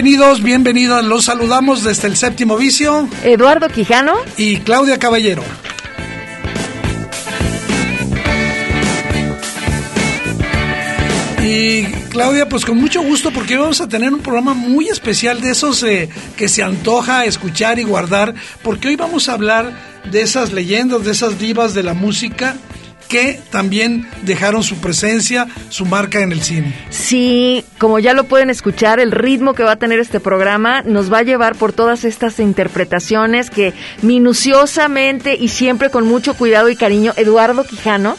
Bienvenidos, bienvenidas, los saludamos desde el séptimo vicio. Eduardo Quijano y Claudia Caballero. Y Claudia, pues con mucho gusto porque hoy vamos a tener un programa muy especial de esos eh, que se antoja escuchar y guardar, porque hoy vamos a hablar de esas leyendas, de esas divas de la música que también dejaron su presencia, su marca en el cine. Sí, como ya lo pueden escuchar, el ritmo que va a tener este programa nos va a llevar por todas estas interpretaciones que minuciosamente y siempre con mucho cuidado y cariño, Eduardo Quijano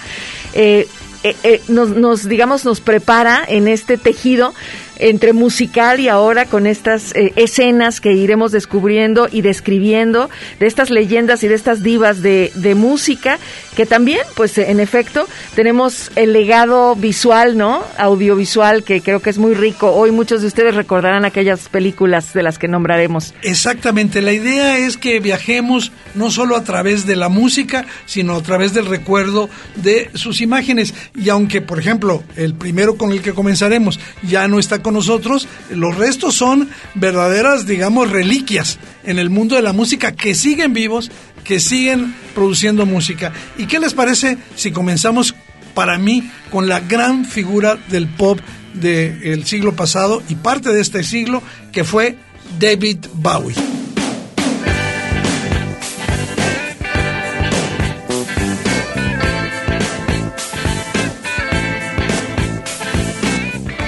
eh, eh, eh, nos, nos, digamos, nos prepara en este tejido entre musical y ahora con estas eh, escenas que iremos descubriendo y describiendo de estas leyendas y de estas divas de, de música que también, pues en efecto, tenemos el legado visual, ¿no? Audiovisual que creo que es muy rico. Hoy muchos de ustedes recordarán aquellas películas de las que nombraremos. Exactamente, la idea es que viajemos no solo a través de la música, sino a través del recuerdo de sus imágenes. Y aunque, por ejemplo, el primero con el que comenzaremos ya no está con nosotros, los restos son verdaderas, digamos, reliquias en el mundo de la música que siguen vivos, que siguen produciendo música. ¿Y qué les parece si comenzamos para mí con la gran figura del pop del siglo pasado y parte de este siglo, que fue David Bowie?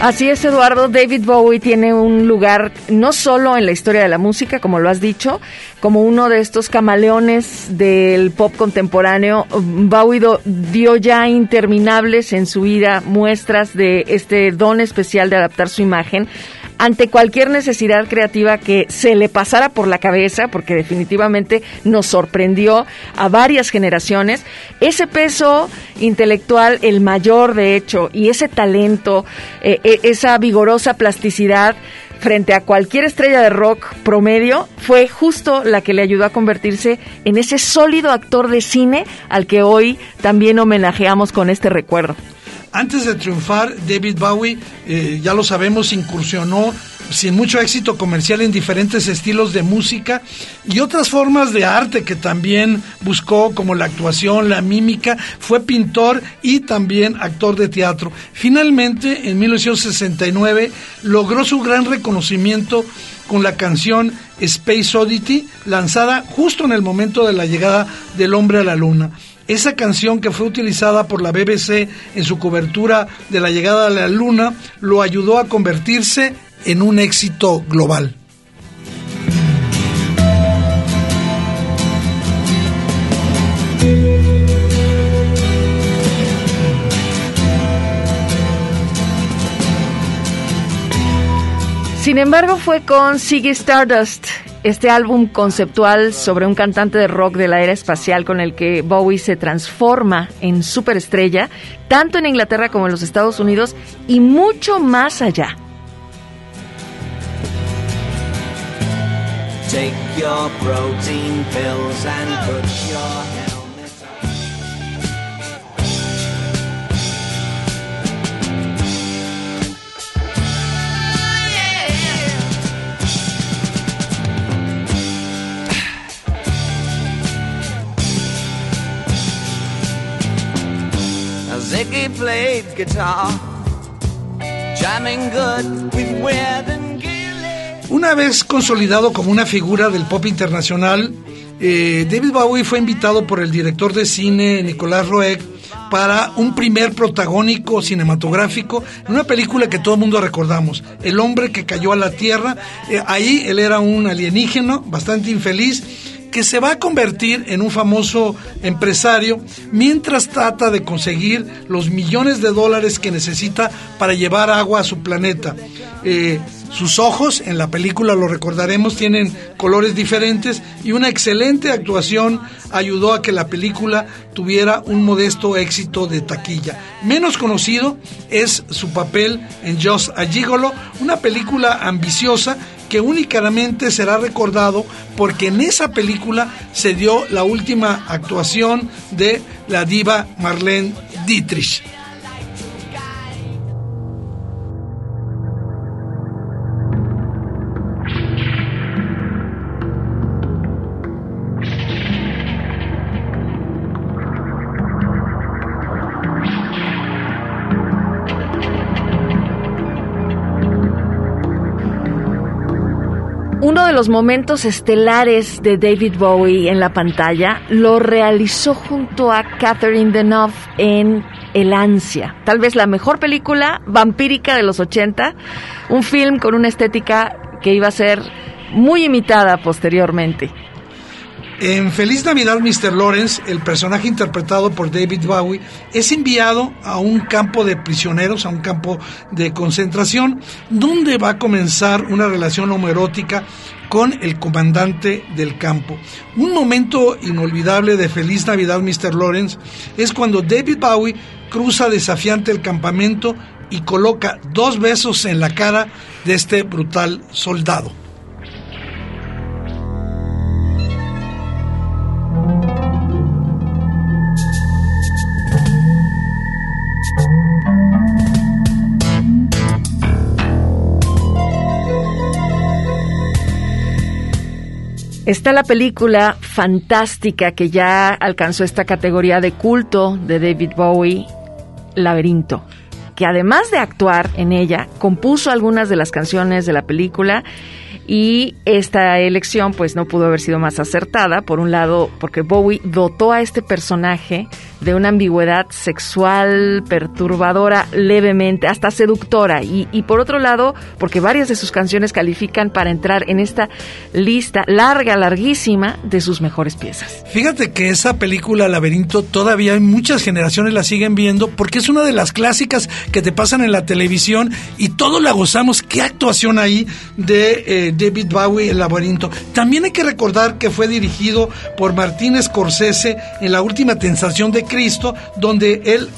Así es, Eduardo. David Bowie tiene un lugar no solo en la historia de la música, como lo has dicho, como uno de estos camaleones del pop contemporáneo. Bowie dio ya interminables en su vida muestras de este don especial de adaptar su imagen ante cualquier necesidad creativa que se le pasara por la cabeza, porque definitivamente nos sorprendió a varias generaciones, ese peso intelectual, el mayor de hecho, y ese talento, eh, esa vigorosa plasticidad, frente a cualquier estrella de rock promedio, fue justo la que le ayudó a convertirse en ese sólido actor de cine al que hoy también homenajeamos con este recuerdo. Antes de triunfar, David Bowie, eh, ya lo sabemos, incursionó sin mucho éxito comercial en diferentes estilos de música y otras formas de arte que también buscó, como la actuación, la mímica, fue pintor y también actor de teatro. Finalmente, en 1969, logró su gran reconocimiento con la canción Space Oddity, lanzada justo en el momento de la llegada del hombre a la luna. Esa canción que fue utilizada por la BBC en su cobertura de la llegada a la Luna lo ayudó a convertirse en un éxito global. Sin embargo, fue con Ziggy Stardust este álbum conceptual sobre un cantante de rock de la era espacial con el que Bowie se transforma en superestrella, tanto en Inglaterra como en los Estados Unidos y mucho más allá. Ziggy played guitar Una vez consolidado como una figura del pop internacional, eh, David Bowie fue invitado por el director de cine Nicolás Roeg para un primer protagónico cinematográfico en una película que todo el mundo recordamos, El hombre que cayó a la Tierra. Eh, ahí él era un alienígena bastante infeliz que se va a convertir en un famoso empresario mientras trata de conseguir los millones de dólares que necesita para llevar agua a su planeta. Eh, sus ojos, en la película lo recordaremos, tienen colores diferentes y una excelente actuación ayudó a que la película tuviera un modesto éxito de taquilla. Menos conocido es su papel en Just a Gigolo, una película ambiciosa que únicamente será recordado porque en esa película se dio la última actuación de la diva Marlene Dietrich. De los momentos estelares de David Bowie en la pantalla lo realizó junto a Catherine Deneuve en El Ansia, tal vez la mejor película vampírica de los 80, un film con una estética que iba a ser muy imitada posteriormente. En Feliz Navidad, Mr. Lawrence, el personaje interpretado por David Bowie, es enviado a un campo de prisioneros, a un campo de concentración, donde va a comenzar una relación homoerótica con el comandante del campo. Un momento inolvidable de Feliz Navidad, Mr. Lawrence, es cuando David Bowie cruza desafiante el campamento y coloca dos besos en la cara de este brutal soldado. Está la película fantástica que ya alcanzó esta categoría de culto de David Bowie, Laberinto, que además de actuar en ella, compuso algunas de las canciones de la película y esta elección pues no pudo haber sido más acertada, por un lado porque Bowie dotó a este personaje de una ambigüedad sexual perturbadora levemente, hasta seductora. Y, y, por otro lado, porque varias de sus canciones califican para entrar en esta lista larga, larguísima de sus mejores piezas. Fíjate que esa película Laberinto todavía hay muchas generaciones la siguen viendo porque es una de las clásicas que te pasan en la televisión y todos la gozamos. Qué actuación ahí de eh, David Bowie, El Laberinto. También hay que recordar que fue dirigido por Martín Scorsese en la última tentación de Cristo, donde él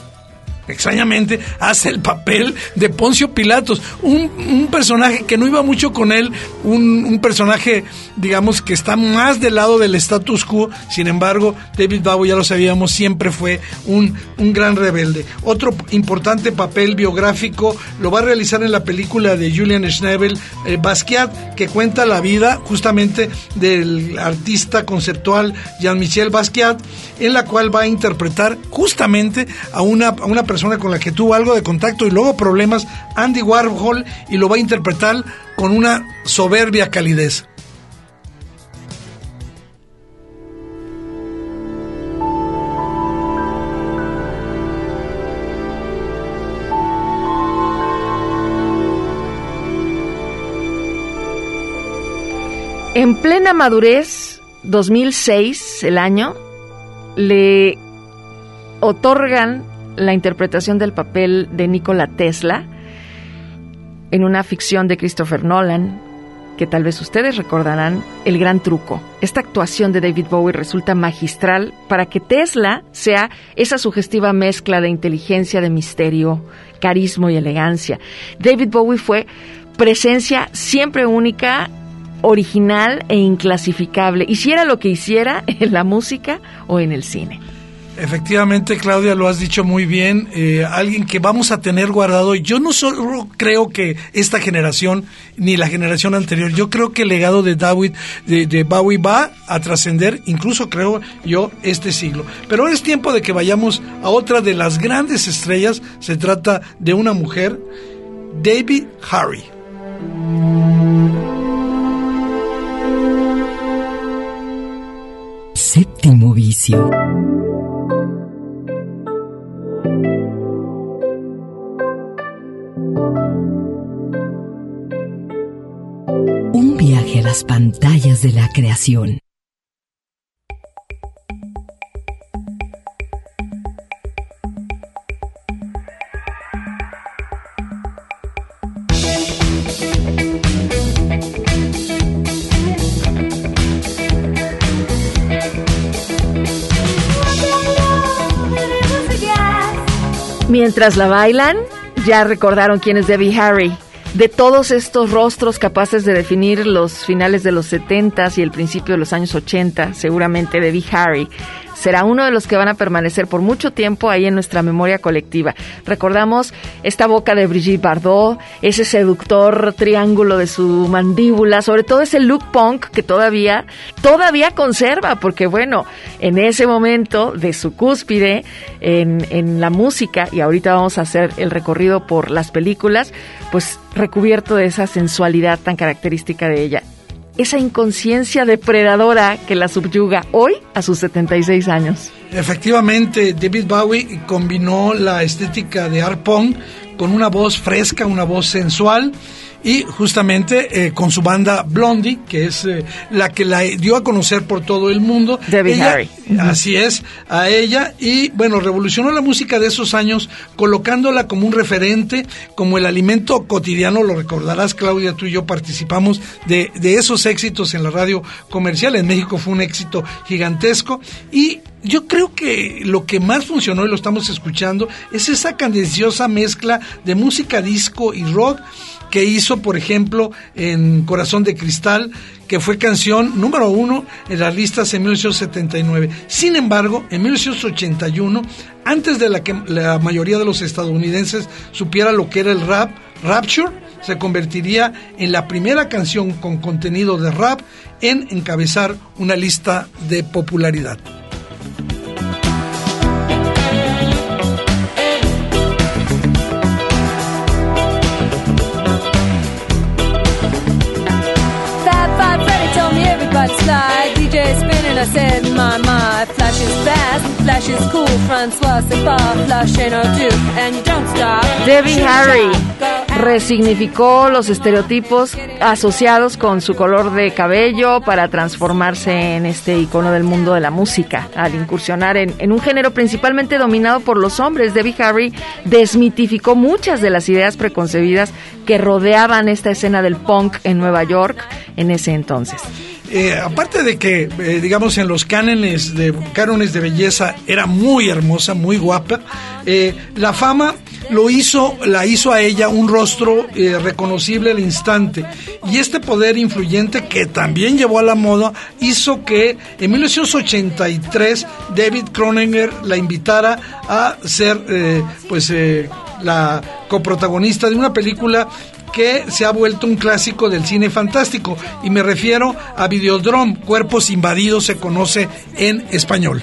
extrañamente hace el papel de Poncio Pilatos, un, personaje que no iba mucho con él, un, personaje, digamos, que está más del lado del status quo, sin embargo, David Bowie, ya lo sabíamos, siempre fue un, un gran rebelde. Otro importante papel biográfico lo va a realizar en la película de Julian Schnabel, eh, Basquiat, que cuenta la vida justamente del artista conceptual Jean-Michel Basquiat, en la cual va a interpretar justamente a una, a una persona persona con la que tuvo algo de contacto y luego problemas, Andy Warhol, y lo va a interpretar con una soberbia calidez. En plena madurez, 2006, el año, le otorgan la interpretación del papel de Nikola Tesla en una ficción de Christopher Nolan, que tal vez ustedes recordarán, El Gran Truco. Esta actuación de David Bowie resulta magistral para que Tesla sea esa sugestiva mezcla de inteligencia, de misterio, carisma y elegancia. David Bowie fue presencia siempre única original e inclasificable, hiciera lo que hiciera en la música o en el cine. Efectivamente, Claudia, lo has dicho muy bien. Eh, alguien que vamos a tener guardado. Yo no solo creo que esta generación ni la generación anterior. Yo creo que el legado de David, de, Bowie, va a trascender, incluso creo yo, este siglo. Pero es tiempo de que vayamos a otra de las grandes estrellas. Se trata de una mujer David Harry. Séptimo vicio. Las pantallas de la creación. Mientras la bailan, ya recordaron quién es Debbie Harry. De todos estos rostros capaces de definir los finales de los 70 y el principio de los años 80, seguramente Debbie Harry será uno de los que van a permanecer por mucho tiempo ahí en nuestra memoria colectiva. Recordamos esta boca de Brigitte Bardot, ese seductor triángulo de su mandíbula, sobre todo ese look punk que todavía, todavía conserva, porque bueno, en ese momento de su cúspide en, la música, y ahorita vamos a hacer el recorrido por las películas, pues recubierto de esa sensualidad tan característica de ella esa inconsciencia depredadora que la subyuga hoy a sus 76 años. Efectivamente, David Bowie combinó la estética de art punk con una voz fresca, una voz sensual y justamente eh, con su banda Blondie, que es eh, la que la dio a conocer por todo el mundo. Debbie Harry. Así es, a ella. Y bueno, revolucionó la música de esos años, colocándola como un referente, como el alimento cotidiano. Lo recordarás, Claudia, tú y yo participamos de, de esos éxitos en la radio comercial. En México fue un éxito gigantesco. Y yo creo que lo que más funcionó y lo estamos escuchando es esa candenciosa mezcla de música disco y rock que hizo, por ejemplo, en Corazón de Cristal, que fue canción número uno en las listas en 1979. Sin embargo, en 1981, antes de la que la mayoría de los estadounidenses supiera lo que era el rap, Rapture se convertiría en la primera canción con contenido de rap en encabezar una lista de popularidad. Debbie Harry resignificó los estereotipos asociados con su color de cabello para transformarse en este icono del mundo de la música. Al incursionar en, en un género principalmente dominado por los hombres, Debbie Harry desmitificó muchas de las ideas preconcebidas que rodeaban esta escena del punk en Nueva York en ese entonces. Eh, aparte de que, eh, digamos, en los cánones de, cánones de belleza era muy hermosa, muy guapa, eh, la fama lo hizo, la hizo a ella un rostro reconocible al instante. Y este poder influyente que también llevó a la moda hizo que en 1983 David Croninger la invitara a ser, pues, la coprotagonista de una película que se ha vuelto un clásico del cine fantástico y me refiero a Videodrome, Cuerpos Invadidos se conoce en español.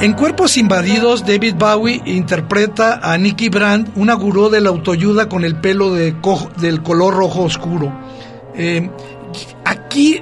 En Cuerpos Invadidos, David Bowie interpreta a Nicky Brand, una gurú de la autoayuda con el pelo de del color rojo oscuro. Eh, aquí,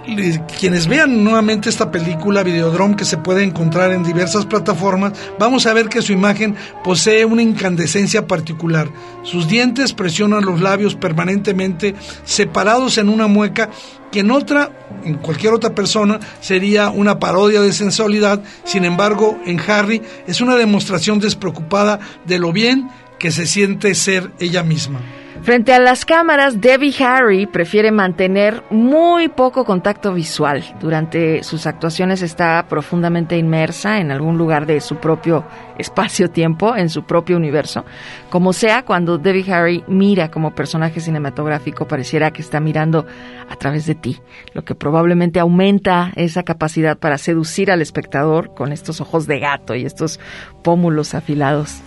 quienes vean nuevamente esta película Videodrome que se puede encontrar en diversas plataformas, vamos a ver que su imagen posee una incandescencia particular. Sus dientes presionan los labios permanentemente separados en una mueca que en otra, en cualquier otra persona, sería una parodia de sensualidad. Sin embargo, en Harry es una demostración despreocupada de lo bien que se siente ser ella misma. Frente a las cámaras, Debbie Harry prefiere mantener muy poco contacto visual. Durante sus actuaciones está profundamente inmersa en algún lugar de su propio espacio-tiempo, en su propio universo. Como sea, cuando Debbie Harry mira como personaje cinematográfico, pareciera que está mirando a través de ti, lo que probablemente aumenta esa capacidad para seducir al espectador con estos ojos de gato y estos pómulos afilados.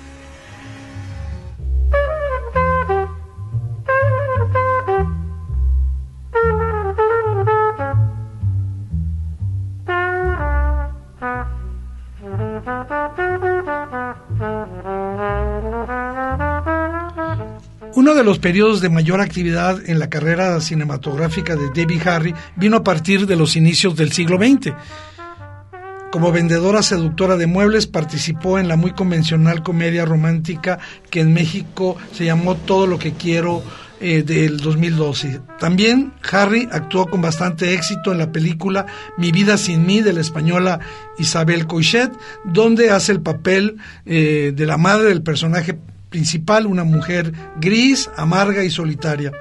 De los periodos de mayor actividad en la carrera cinematográfica de Debbie Harry vino a partir de los inicios del siglo XX. Como vendedora seductora de muebles participó en la muy convencional comedia romántica que en México se llamó Todo lo que quiero eh, del 2012. También Harry actuó con bastante éxito en la película Mi vida sin mí de la española Isabel Coixet, donde hace el papel eh, de la madre del personaje principal, una mujer gris, amarga y solitaria.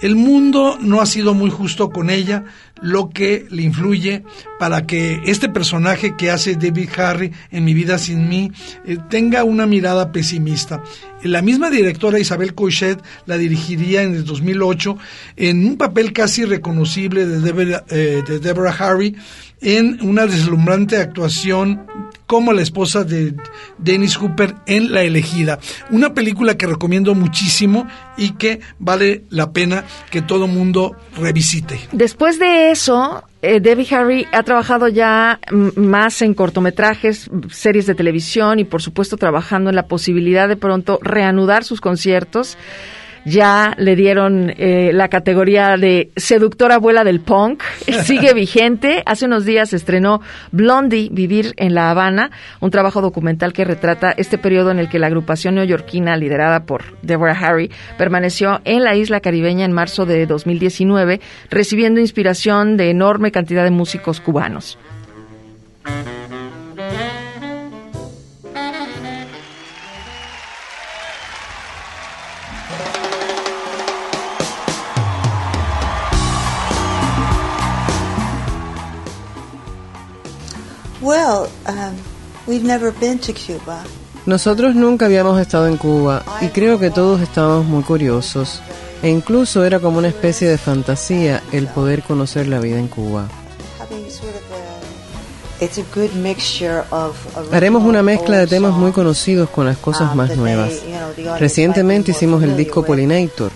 El mundo no ha sido muy justo con ella, lo que le influye para que este personaje que hace David Harry en Mi vida sin mí eh, tenga una mirada pesimista. La misma directora Isabel Coixet la dirigiría en el 2008 en un papel casi reconocible de Deborah, eh, de Deborah Harry en una deslumbrante actuación como la esposa de Dennis Hooper en La elegida. Una película que recomiendo muchísimo y que vale la pena que todo mundo revisite. Después de eso, eh, Debbie Harry ha trabajado ya más en cortometrajes, series de televisión y por supuesto trabajando en la posibilidad de pronto reanudar sus conciertos ya le dieron eh, la categoría de seductora abuela del punk, sigue vigente. Hace unos días estrenó Blondie, Vivir en La Habana, un trabajo documental que retrata este periodo en el que la agrupación neoyorquina liderada por Deborah Harry permaneció en la isla caribeña en marzo de 2019, recibiendo inspiración de enorme cantidad de músicos cubanos. Um, Nosotros nunca habíamos estado en Cuba y creo que todos estábamos muy curiosos e incluso era como una especie de fantasía el poder conocer la vida en Cuba. Haremos una mezcla de temas muy conocidos con las cosas um, más nuevas. Recientemente hicimos el disco Pollinator,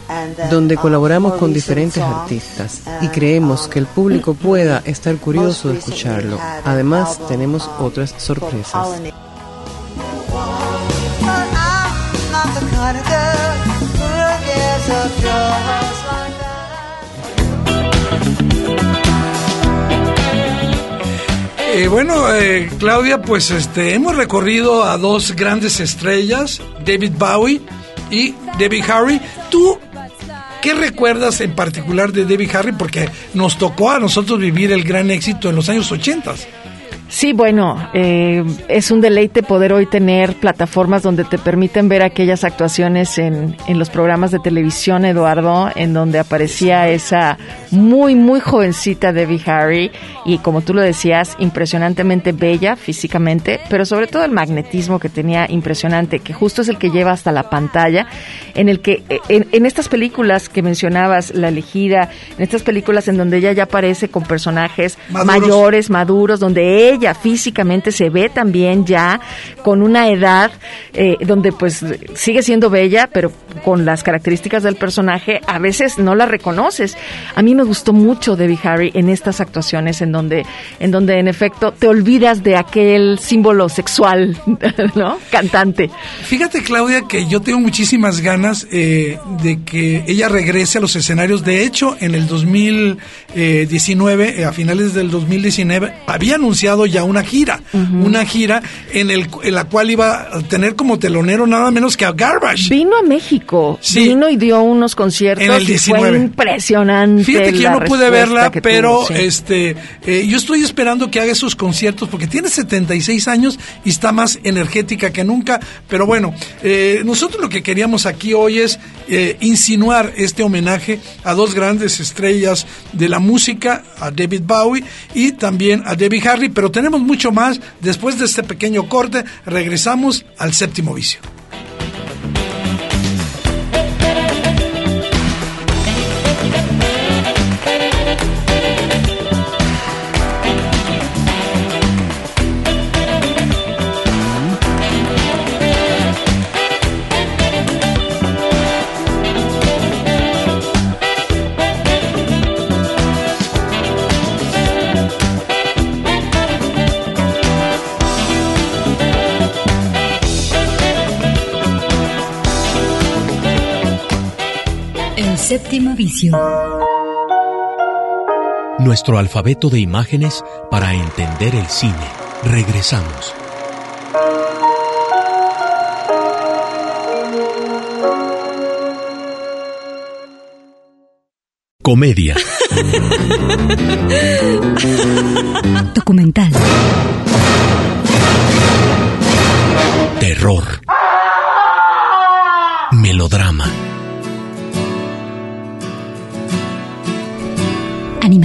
donde um, colaboramos con diferentes artistas y creemos que el público pueda estar curioso de escucharlo. Además, tenemos otras sorpresas. Eh, bueno, eh, Claudia, pues este, hemos recorrido a dos grandes estrellas, David Bowie y Debbie Harry. ¿Tú qué recuerdas en particular de Debbie Harry? Porque nos tocó a nosotros vivir el gran éxito en los años 80. Sí, bueno, eh, es un deleite poder hoy tener plataformas donde te permiten ver aquellas actuaciones en, en los programas de televisión, Eduardo, en donde aparecía esa muy, muy jovencita Debbie Harry y como tú lo decías, impresionantemente bella físicamente, pero sobre todo el magnetismo que tenía impresionante, que justo es el que lleva hasta la pantalla, en el que eh, en, en estas películas que mencionabas, La elegida, en estas películas en donde ella ya aparece con personajes mayores, maduros, donde ella físicamente se ve también ya con una edad eh, donde pues sigue siendo bella, pero con las características del personaje a veces no la reconoces. A mí me gustó mucho Debbie Harry en estas actuaciones en donde, en donde en efecto te olvidas de aquel símbolo sexual, ¿no? Cantante. Fíjate Claudia que yo tengo muchísimas ganas eh, de que ella regrese a los escenarios. De hecho, en el 2019, eh, a finales del 2019, había anunciado ya una gira, una gira en, el, en la cual iba a tener como telonero nada menos que a Garbage. Vino a México, vino y dio unos conciertos en el 19. fue impresionante. Fíjate que yo no pude verla, pero este eh, yo estoy esperando que haga esos conciertos porque tiene 76 años y está más energética que nunca, pero bueno, eh, nosotros lo que queríamos aquí hoy es eh, insinuar este homenaje a dos grandes estrellas de la música, a David Bowie y también a Debbie Harry, pero tenemos mucho más. Después de este pequeño corte, regresamos al séptimo vicio. Séptimo vicio. Nuestro alfabeto de imágenes para entender el cine. Regresamos. Comedia. Documental. Terror. Melodrama.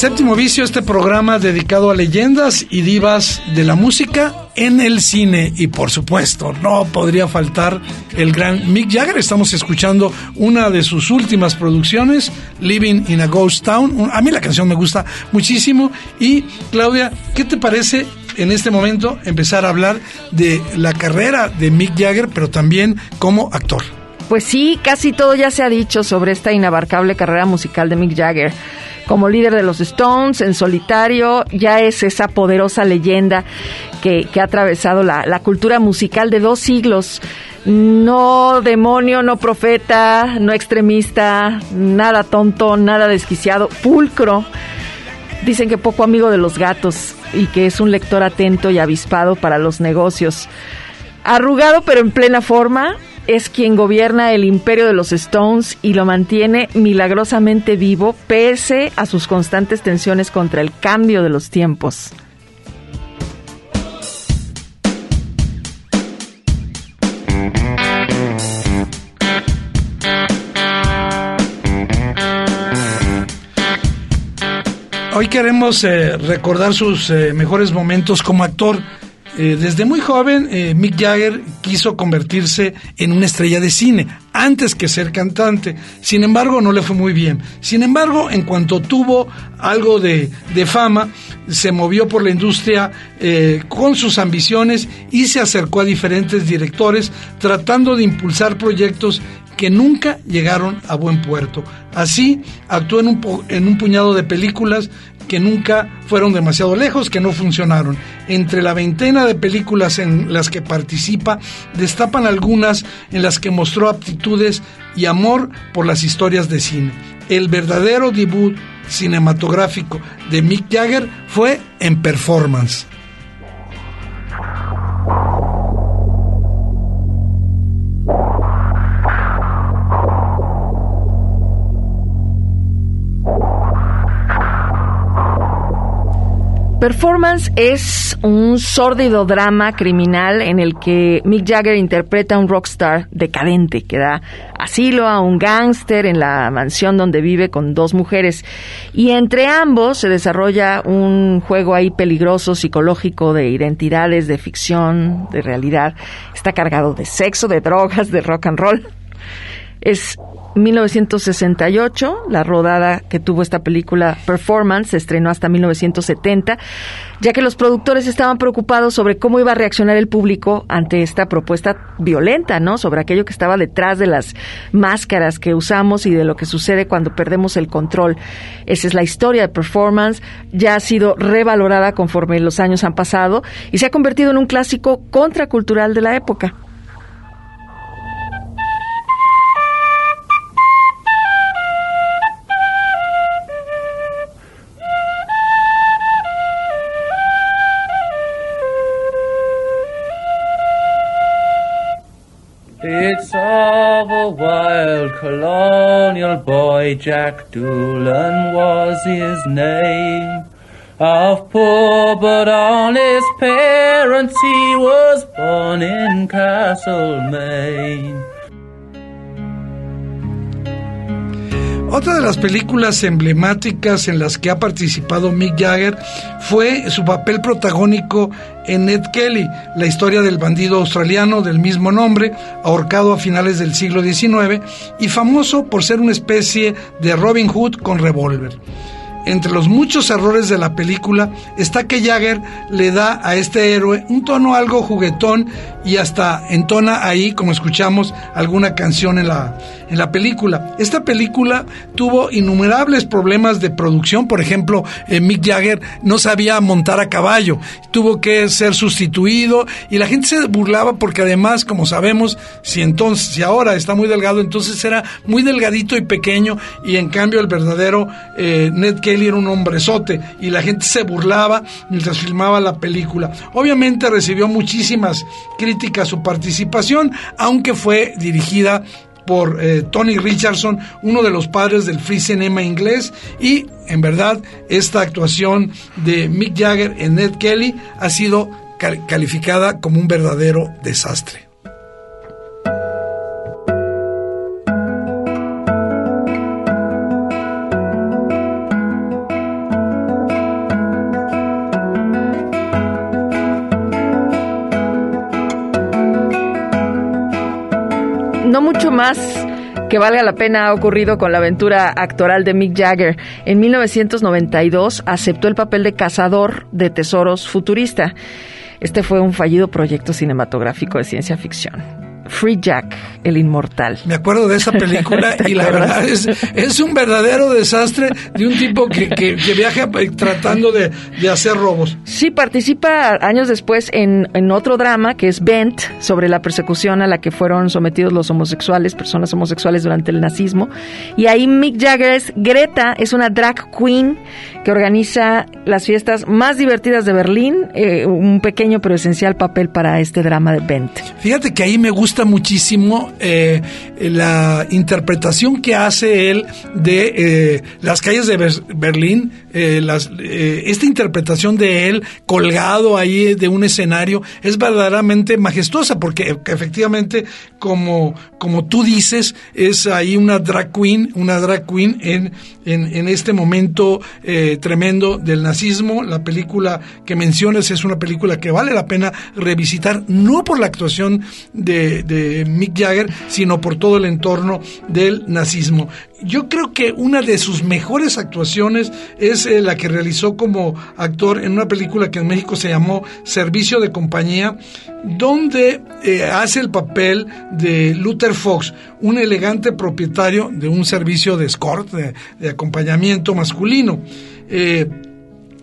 Séptimo vicio, este programa dedicado a leyendas y divas de la música en el cine. Y por supuesto, no podría faltar el gran Mick Jagger. Estamos escuchando una de sus últimas producciones, Living in a Ghost Town. A mí la canción me gusta muchísimo. Y Claudia, ¿qué te parece en este momento empezar a hablar de la carrera de Mick Jagger, pero también como actor? Pues sí, casi todo ya se ha dicho sobre esta inabarcable carrera musical de Mick Jagger. Como líder de los Stones, en solitario, ya es esa poderosa leyenda que, ha atravesado la, la cultura musical de dos siglos. No demonio, no profeta, no extremista, nada tonto, nada desquiciado, pulcro. Dicen que poco amigo de los gatos y que es un lector atento y avispado para los negocios. Arrugado pero en plena forma, es quien gobierna el imperio de los Stones y lo mantiene milagrosamente vivo pese a sus constantes tensiones contra el cambio de los tiempos. Hoy queremos eh, recordar sus eh, mejores momentos como actor. Eh, desde muy joven, eh, Mick Jagger quiso convertirse en una estrella de cine, antes que ser cantante. Sin embargo, no le fue muy bien. Sin embargo, en cuanto tuvo algo de, fama, se movió por la industria eh, con sus ambiciones y se acercó a diferentes directores tratando de impulsar proyectos que nunca llegaron a buen puerto. Así, actuó en un, en un puñado de películas que nunca fueron demasiado lejos, que no funcionaron. Entre la veintena de películas en las que participa, destapan algunas en las que mostró aptitudes y amor por las historias de cine. El verdadero debut cinematográfico de Mick Jagger fue en Performance. Performance es un sórdido drama criminal en el que Mick Jagger interpreta a un rockstar decadente que da asilo a un gángster en la mansión donde vive con dos mujeres. Y entre ambos se desarrolla un juego ahí peligroso, psicológico, de identidades, de ficción, de realidad. Está cargado de sexo, de drogas, de rock and roll. Es 1968, la rodada que tuvo esta película Performance se estrenó hasta 1970, ya que los productores estaban preocupados sobre cómo iba a reaccionar el público ante esta propuesta violenta, ¿no? Sobre aquello que estaba detrás de las máscaras que usamos y de lo que sucede cuando perdemos el control. Esa es la historia de Performance, ya ha sido revalorada conforme los años han pasado y se ha convertido en un clásico contracultural de la época. Of a wild colonial boy, Jack Doolan was his name. Of poor but honest parents, he was born in Castlemaine. Otra de las películas emblemáticas en las que ha participado Mick Jagger fue su papel protagónico en Ned Kelly, la historia del bandido australiano del mismo nombre, ahorcado a finales del siglo XIX y famoso por ser una especie de Robin Hood con revólver. Entre los muchos errores de la película está que Jagger le da a este héroe un tono algo juguetón y hasta entona ahí, como escuchamos, alguna canción en la, en la película. Esta película tuvo innumerables problemas de producción, por ejemplo, eh, Mick Jagger no sabía montar a caballo, tuvo que ser sustituido y la gente se burlaba porque además, como sabemos, si entonces, si ahora está muy delgado, entonces era muy delgadito y pequeño y en cambio el verdadero eh, Ned Kelly era un hombrezote y la gente se burlaba mientras filmaba la película. Obviamente recibió muchísimas críticas su participación, aunque fue dirigida por eh, Tony Richardson, uno de los padres del free cinema inglés, y en verdad esta actuación de Mick Jagger en Ned Kelly ha sido calificada como un verdadero desastre. Más que valga la pena ha ocurrido con la aventura actoral de Mick Jagger. En 1992 aceptó el papel de cazador de tesoros futurista. Este fue un fallido proyecto cinematográfico de ciencia ficción. Free Jack, el inmortal. Me acuerdo de esa película y la verdad es, es un verdadero desastre de un tipo que, que, viaja tratando de, de, hacer robos. Sí, participa años después en, en, otro drama que es Bent, sobre la persecución a la que fueron sometidos los homosexuales, personas homosexuales durante el nazismo. Y ahí Mick Jagger es Greta, es una drag queen que organiza las fiestas más divertidas de Berlín, eh, un pequeño pero esencial papel para este drama de Bent. Fíjate que ahí me gusta muchísimo eh, la interpretación que hace él de eh, las calles de Berlín, las, esta interpretación de él colgado ahí de un escenario es verdaderamente majestuosa porque efectivamente como, como tú dices es ahí una drag queen, una drag queen en, en, en este momento tremendo del nazismo. La película que mencionas es una película que vale la pena revisitar, no por la actuación de, de Mick Jagger, sino por todo el entorno del nazismo. Yo creo que una de sus mejores actuaciones es eh, la que realizó como actor en una película que en México se llamó Servicio de Compañía, donde eh, hace el papel de Luther Fox, un elegante propietario de un servicio de escort, de acompañamiento masculino. Eh,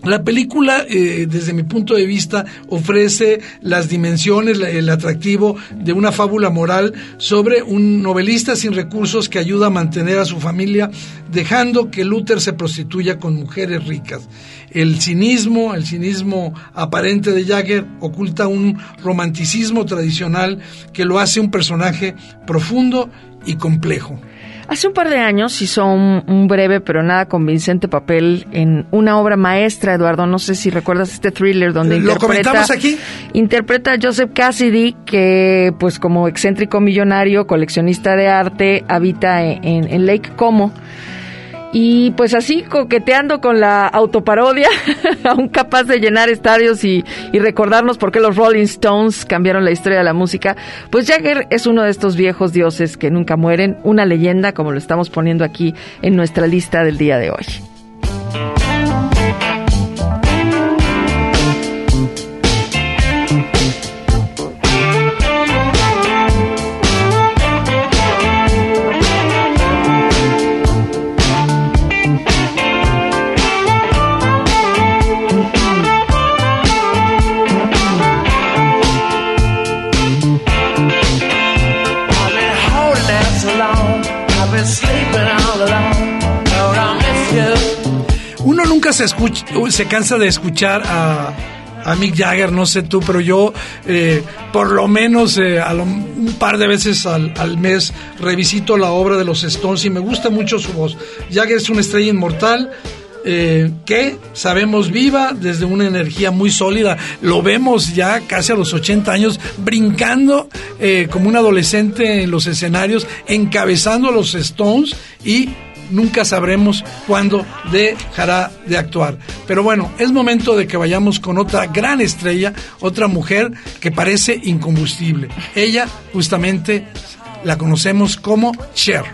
la película, eh, desde mi punto de vista, ofrece las dimensiones, el atractivo de una fábula moral sobre un novelista sin recursos que ayuda a mantener a su familia, dejando que Luther se prostituya con mujeres ricas. El cinismo, el cinismo aparente de Jagger, oculta un romanticismo tradicional que lo hace un personaje profundo y complejo. Hace un par de años hizo un, breve pero nada convincente papel en una obra maestra, Eduardo. No sé si recuerdas este thriller donde ¿Lo interpreta, aquí? interpreta a Joseph Cassidy, que pues como excéntrico millonario, coleccionista de arte, habita en Lake Como y pues así coqueteando con la autoparodia, aún capaz de llenar estadios y, y, recordarnos por qué los Rolling Stones cambiaron la historia de la música, pues Jagger es uno de estos viejos dioses que nunca mueren, una leyenda como lo estamos poniendo aquí en nuestra lista del día de hoy. Se, escucha, se cansa de escuchar a, a Mick Jagger, no sé tú, pero yo eh, por lo menos eh, un par de veces al, al, mes revisito la obra de los Stones y me gusta mucho su voz. Jagger es una estrella inmortal. Eh, que sabemos viva desde una energía muy sólida. Lo vemos ya casi a los 80 años brincando como un adolescente en los escenarios, encabezando a los Stones y nunca sabremos cuándo dejará de actuar. Pero bueno, es momento de que vayamos con otra gran estrella, otra mujer que parece incombustible. Ella justamente la conocemos como Cher.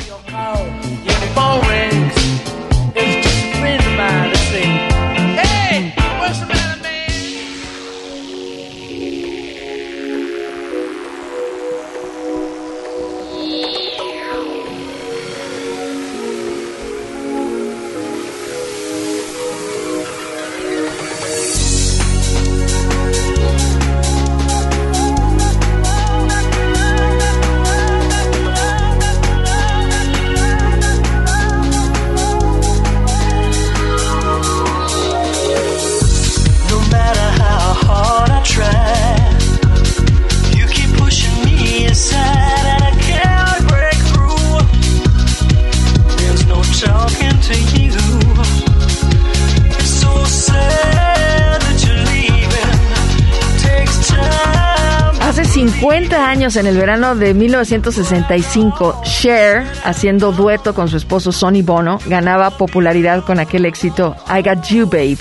En el verano de 1965, Cher, haciendo dueto con su esposo Sonny Bono, ganaba popularidad con aquel éxito I Got You Babe.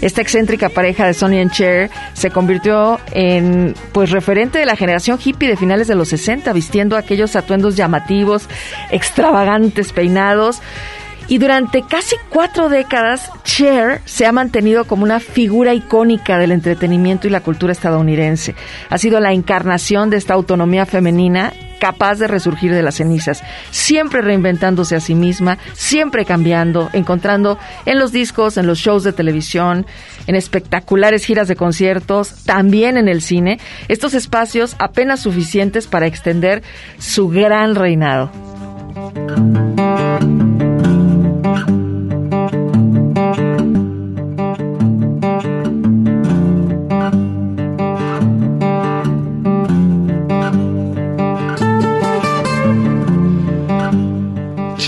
Esta excéntrica pareja de Sonny and Cher se convirtió en pues referente de la generación hippie de finales de los 60, vistiendo aquellos atuendos llamativos, extravagantes peinados. Y durante casi cuatro décadas, Cher se ha mantenido como una figura icónica del entretenimiento y la cultura estadounidense. Ha sido la encarnación de esta autonomía femenina capaz de resurgir de las cenizas, siempre reinventándose a sí misma, siempre cambiando, encontrando en los discos, en los shows de televisión, en espectaculares giras de conciertos, también en el cine, estos espacios apenas suficientes para extender su gran reinado.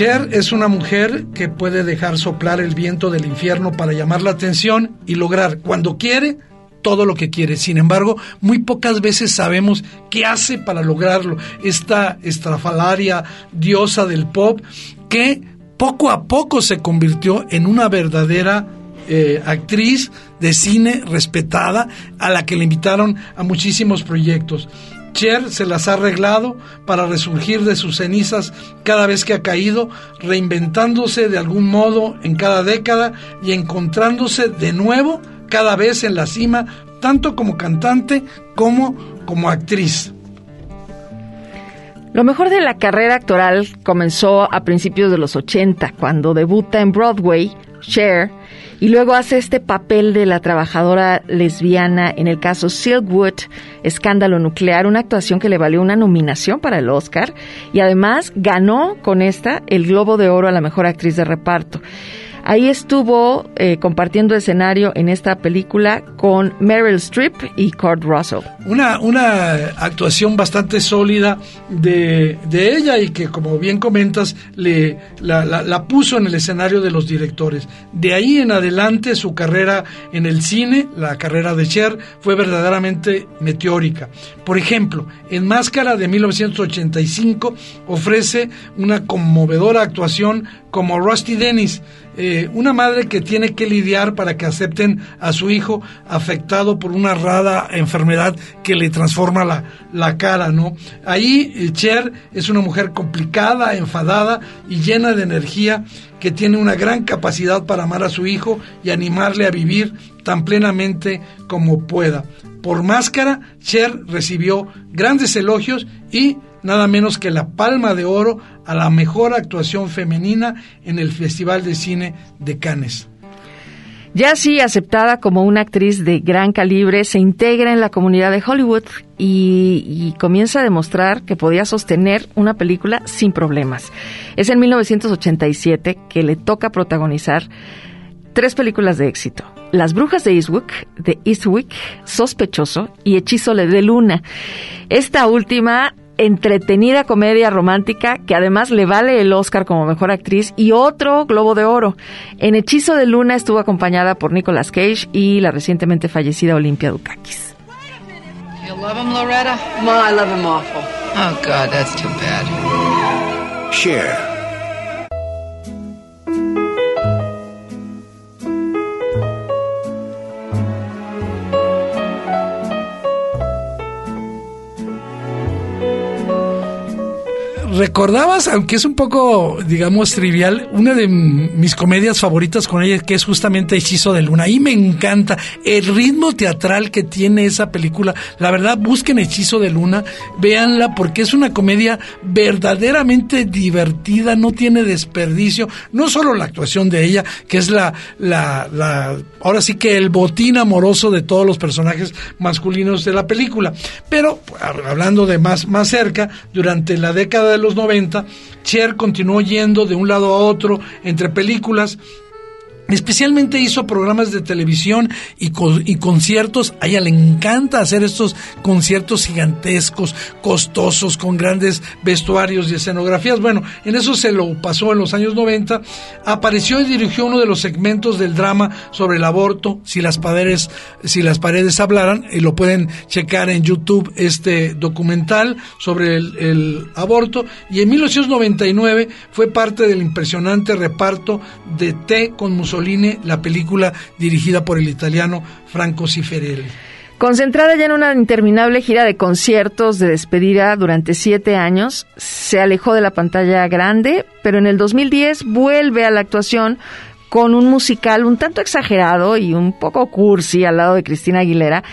Es una mujer que puede dejar soplar el viento del infierno para llamar la atención y lograr cuando quiere todo lo que quiere. Sin embargo, muy pocas veces sabemos qué hace para lograrlo. Esta estrafalaria diosa del pop que poco a poco se convirtió en una verdadera eh, actriz de cine respetada a la que le invitaron a muchísimos proyectos. Cher se las ha arreglado para resurgir de sus cenizas cada vez que ha caído, reinventándose de algún modo en cada década y encontrándose de nuevo cada vez en la cima, tanto como cantante como como actriz. Lo mejor de la carrera actoral comenzó a principios de los 80, cuando debuta en Broadway, Cher, y luego hace este papel de la trabajadora lesbiana en el caso Silkwood, Escándalo Nuclear, una actuación que le valió una nominación para el Oscar y además ganó con esta el Globo de Oro a la mejor actriz de reparto. Ahí estuvo eh, compartiendo escenario en esta película con Meryl Streep y Kurt Russell. Una, una actuación bastante sólida de, de ella y que, como bien comentas, le, la, la, puso en el escenario de los directores. De ahí en adelante su carrera en el cine, la carrera de Cher, fue verdaderamente meteórica. Por ejemplo, en Máscara de 1985 ofrece una conmovedora actuación como Rusty Dennis, eh, una madre que tiene que lidiar para que acepten a su hijo afectado por una rara enfermedad que le transforma la, la cara, ¿no? Ahí eh, Cher es una mujer complicada, enfadada y llena de energía que tiene una gran capacidad para amar a su hijo y animarle a vivir tan plenamente como pueda. Por máscara, Cher recibió grandes elogios y nada menos que la Palma de Oro a la mejor actuación femenina en el Festival de Cine de Cannes. Ya así aceptada como una actriz de gran calibre, se integra en la comunidad de Hollywood y, y, comienza a demostrar que podía sostener una película sin problemas. Es en 1987 que le toca protagonizar tres películas de éxito. Las Brujas de Eastwick, de Eastwick, Sospechoso y Hechizo de Luna. Esta última entretenida comedia romántica que además le vale el Oscar como mejor actriz y otro Globo de Oro. En Hechizo de Luna estuvo acompañada por Nicolas Cage y la recientemente fallecida Olimpia Dukakis. You love him, Loretta? Ma, I love him awful. Oh God, that's too bad. Share. Recordabas, aunque es un poco, digamos, trivial, una de mis comedias favoritas con ella, que es justamente Hechizo de Luna. Y me encanta el ritmo teatral que tiene esa película. La verdad, busquen Hechizo de Luna, véanla, porque es una comedia verdaderamente divertida, no tiene desperdicio. No solo la actuación de ella, que es la, la, la ahora sí que el botín amoroso de todos los personajes masculinos de la película. Pero, hablando de más, más cerca, durante la década de los 90, Cher continuó yendo de un lado a otro entre películas Especialmente hizo programas de televisión y, conciertos. A ella le encanta hacer estos conciertos gigantescos, costosos, con grandes vestuarios y escenografías. Bueno, en eso se lo pasó en los años 90. Apareció y dirigió uno de los segmentos del drama sobre el aborto, si las paredes, si las paredes hablaran, y lo pueden checar en YouTube este documental sobre el, el aborto. Y en 1999 fue parte del impresionante reparto de Té con Mussolini La película dirigida por el italiano Franco Ciferelli. Concentrada ya en una interminable gira de conciertos de despedida durante siete años, se alejó de la pantalla grande, pero en el 2010 vuelve a la actuación con un musical un tanto exagerado y un poco cursi al lado de Cristina Aguilera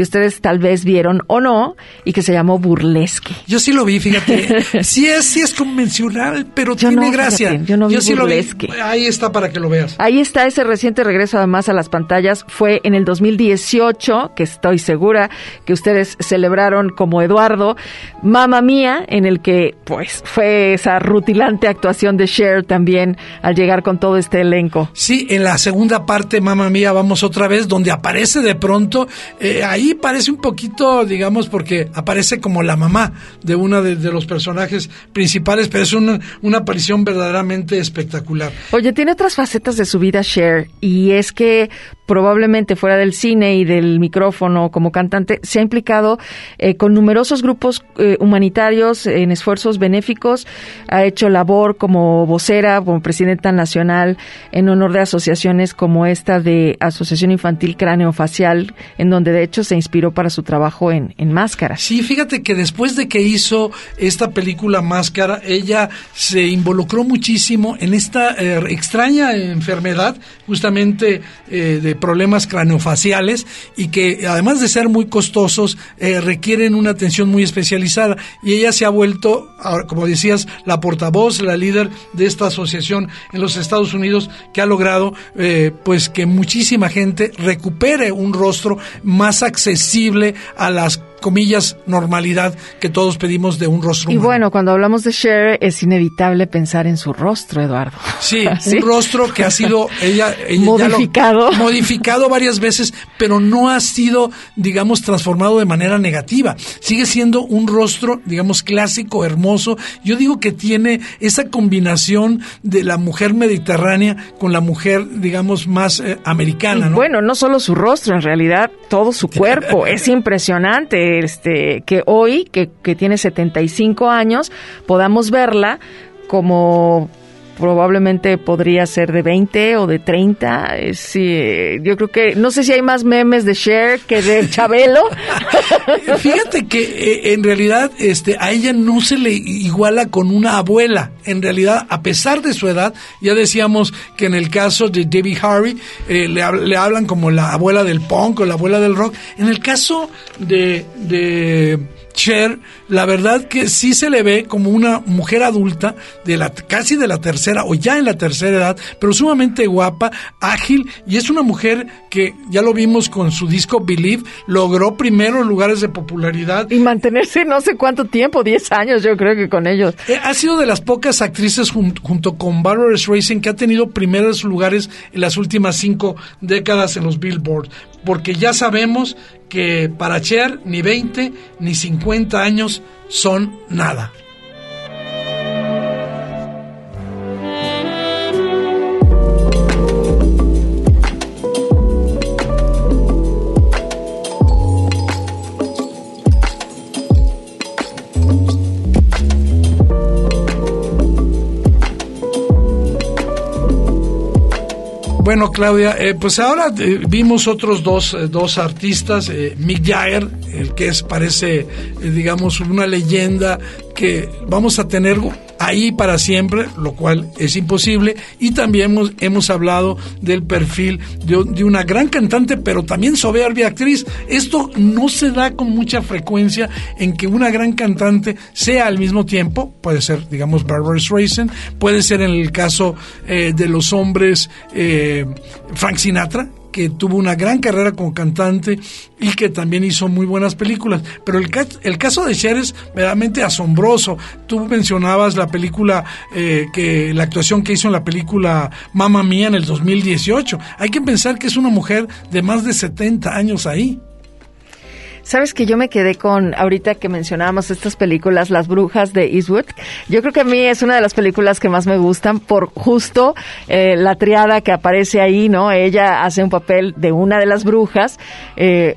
que ustedes tal vez vieron o no y que se llamó Burlesque. Yo sí lo vi, fíjate. sí es, sí es convencional, pero tiene gracia. yo no vi Burlesque. Ahí está para que lo veas. Ahí está ese reciente regreso además a las pantallas. Fue en el 2018, que estoy segura que ustedes celebraron como Eduardo, Mamma Mía, en el que pues fue esa rutilante actuación de Cher también al llegar con todo este elenco. Sí, en la segunda parte, Mamma Mía, vamos otra vez, donde aparece de pronto eh, ahí parece un poquito, digamos, porque aparece como la mamá de uno de, los personajes principales, pero es una, una aparición verdaderamente espectacular. Oye, tiene otras facetas de su vida, Cher, y es que probablemente fuera del cine y del micrófono como cantante, se ha implicado eh, con numerosos grupos eh, humanitarios en esfuerzos benéficos, ha hecho labor como vocera, como presidenta nacional en honor de asociaciones como esta de Asociación Infantil Cráneo Facial, en donde de hecho se inspiró para su trabajo en, en Máscara. Sí, fíjate que después de que hizo esta película Máscara, ella se involucró muchísimo en esta eh, extraña enfermedad, justamente de problemas craneofaciales y que además de ser muy costosos eh, requieren una atención muy especializada y ella se ha vuelto, como decías, la portavoz, la líder de esta asociación en los Estados Unidos que ha logrado eh, pues que muchísima gente recupere un rostro más accesible a las comillas, normalidad que todos pedimos de un rostro humano. Y bueno, cuando hablamos de Cher, es inevitable pensar en su rostro, Eduardo. Sí, un rostro que ha sido ella, modificado. modificado varias veces, pero no ha sido, digamos, transformado de manera negativa. Sigue siendo un rostro, digamos, clásico, hermoso. Yo digo que tiene esa combinación de la mujer mediterránea con la mujer, digamos, más eh, americana, ¿no? Bueno, no solo su rostro, en realidad todo su cuerpo. es impresionante este, que hoy, que, que tiene 75 años, podamos verla como probablemente podría ser de 20 o de 30. Sí, yo creo que no sé si hay más memes de Cher que de Chabelo. Fíjate que eh, en realidad este a ella no se le iguala con una abuela. En realidad, a pesar de su edad, ya decíamos que en el caso de Debbie Harry eh, le, le, hablan como la abuela del punk o la abuela del rock. En el caso de, de Cher, la verdad que sí se le ve como una mujer adulta de la casi de la tercera o ya en la tercera edad, pero sumamente guapa, ágil y es una mujer que ya lo vimos con su disco Believe, logró primeros lugares de popularidad y mantenerse no sé cuánto tiempo, 10 años yo creo que con ellos. Eh, ha sido de las pocas actrices junto con Barbara Streisand que ha tenido primeros lugares en las últimas cinco décadas en los Billboard porque ya sabemos que para Cher ni 20 ni 50 años son nada. Bueno, Claudia, eh, pues ahora eh, vimos otros dos, eh, dos artistas, Mick Jagger, el que es, parece, digamos, una leyenda que vamos a tener ahí para siempre, lo cual es imposible. Y también hemos, hemos hablado del perfil de, de, una gran cantante, pero también soberbia actriz. Esto no se da con mucha frecuencia en que una gran cantante sea al mismo tiempo, puede ser, digamos, Barbara Streisand, puede ser en el caso eh, de los hombres eh, Frank Sinatra, que tuvo una gran carrera como cantante y que también hizo muy buenas películas. Pero el, el caso de Cher es verdaderamente asombroso. Tú mencionabas la película, eh, que la actuación que hizo en la película Mamma Mía en el 2018. Hay que pensar que es una mujer de más de 70 años ahí. Sabes que yo me quedé con, ahorita que mencionábamos estas películas, Las Brujas de Eastwood. Yo creo que a mí es una de las películas que más me gustan por justo eh, la triada que aparece ahí, ¿no? Ella hace un papel de una de las brujas. Eh,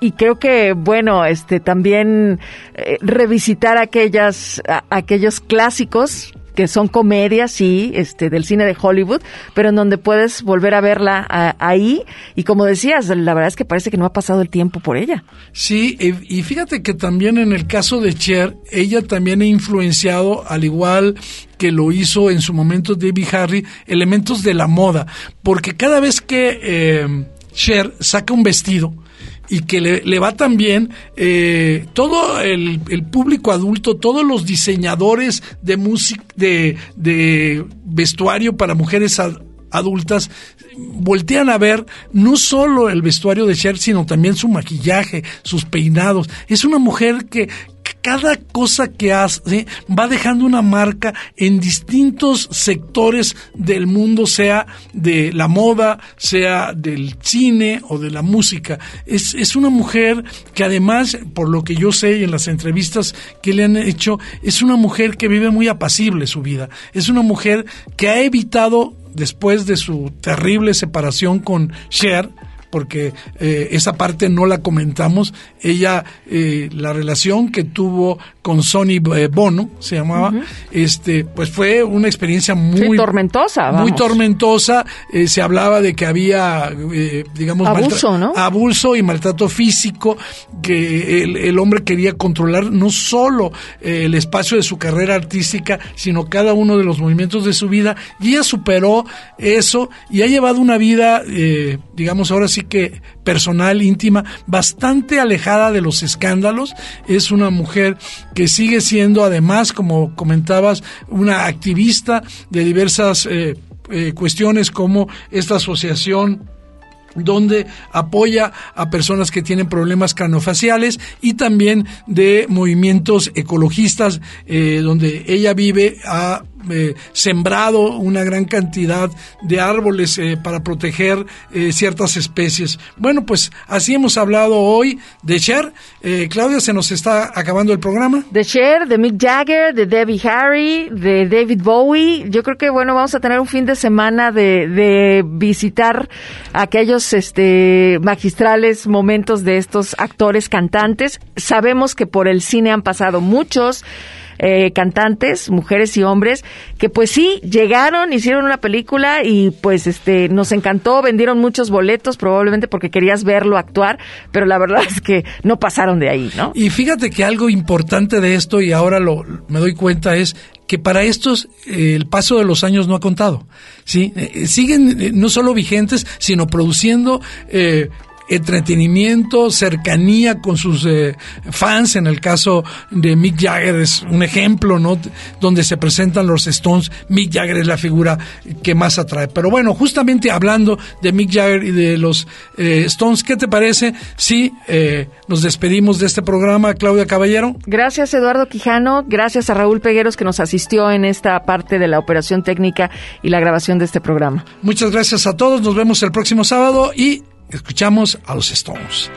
y creo que, bueno, este también eh, revisitar aquellas, aquellos clásicos que son comedias, sí, este, del cine de Hollywood, pero en donde puedes volver a verla ahí. Y como decías, la verdad es que parece que no ha pasado el tiempo por ella. Sí, y fíjate que también en el caso de Cher, ella también ha influenciado, al igual que lo hizo en su momento David Harry, elementos de la moda, porque cada vez que eh, Cher saca un vestido, y que le, va tan bien, eh, todo el, público adulto, todos los diseñadores de música, de, de vestuario para mujeres adultas voltean a ver no solo el vestuario de Cher, sino también su maquillaje, sus peinados. Es una mujer que, cada cosa que hace va dejando una marca en distintos sectores del mundo, sea de la moda, sea del cine o de la música. Es, es una mujer que además, por lo que yo sé y en las entrevistas que le han hecho, es una mujer que vive muy apacible su vida. Es una mujer que ha evitado después de su terrible separación con Cher, porque eh, esa parte no la comentamos. Ella, eh, la relación que tuvo con Sonny eh, Bono, se llamaba, este, pues fue una experiencia muy tormentosa, muy tormentosa. se hablaba de que había, digamos, abuso, ¿no? abuso y maltrato físico, que el, el hombre quería controlar no solo el espacio de su carrera artística, sino cada uno de los movimientos de su vida. Y ella superó eso y ha llevado una vida, digamos, ahora sí que personal, íntima, bastante alejada de los escándalos. Es una mujer que sigue siendo, además, como comentabas, una activista de diversas eh, eh, cuestiones como esta asociación donde apoya a personas que tienen problemas craniofaciales y también de movimientos ecologistas eh, donde ella vive a eh, sembrado una gran cantidad de árboles eh, para proteger eh, ciertas especies. Bueno, pues así hemos hablado hoy de Cher. Claudia, se nos está acabando el programa. De Cher, de Mick Jagger, de Debbie Harry, de David Bowie. Yo creo que, bueno, vamos a tener un fin de semana de, de visitar aquellos este, magistrales momentos de estos actores cantantes. Sabemos que por el cine han pasado muchos. Eh, cantantes, mujeres y hombres, que pues sí, llegaron, hicieron una película y pues este nos encantó, vendieron muchos boletos, probablemente porque querías verlo actuar, pero la verdad es que no pasaron de ahí, ¿no? Y fíjate que algo importante de esto, y ahora lo me doy cuenta, es que para estos eh, el paso de los años no ha contado. ¿sí? Eh, siguen no solo vigentes, sino produciendo entretenimiento, cercanía con sus eh, fans. En el caso de Mick Jagger es un ejemplo, ¿no? Donde se presentan los Stones, Mick Jagger es la figura que más atrae. Pero bueno, justamente hablando de Mick Jagger y de los eh, Stones, ¿qué te parece si eh, nos despedimos de este programa, Claudia Caballero? Gracias, Eduardo Quijano. Gracias a Raúl Pegueros que nos asistió en esta parte de la operación técnica y la grabación de este programa. Muchas gracias a todos. Nos vemos el próximo sábado y Escuchamos a los Stones.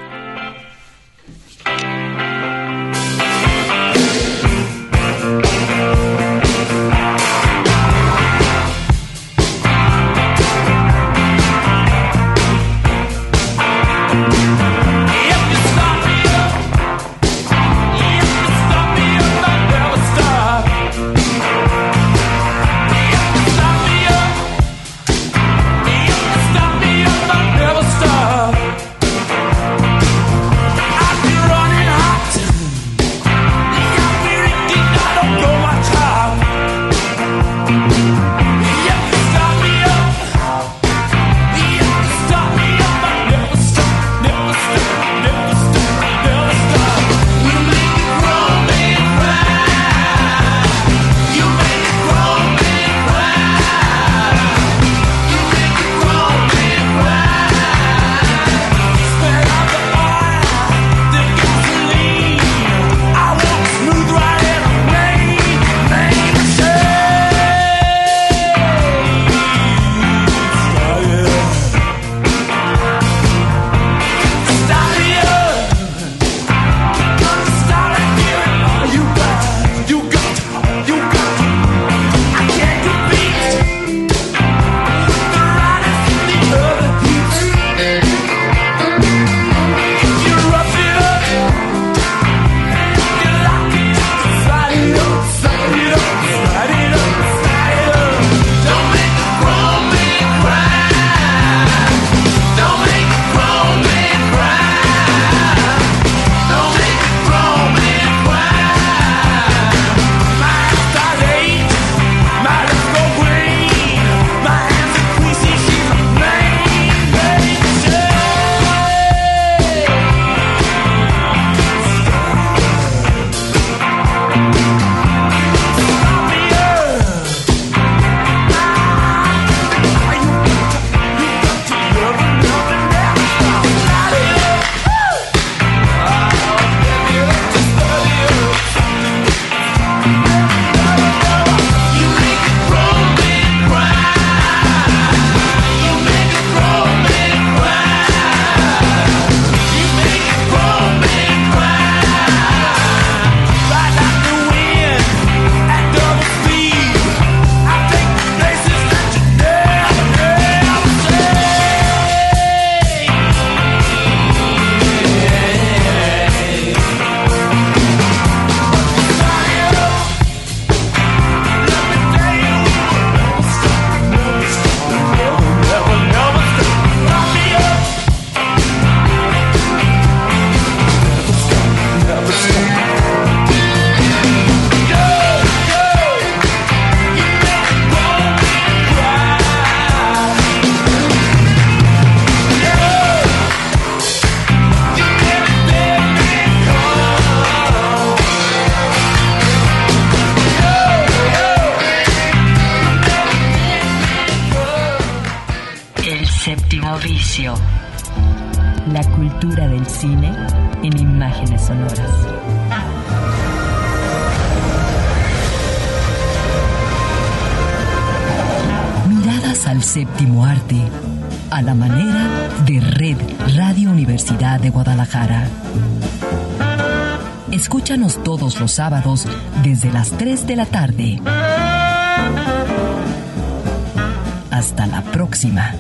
Escúchanos todos los sábados desde las 3 de la tarde. Hasta la próxima.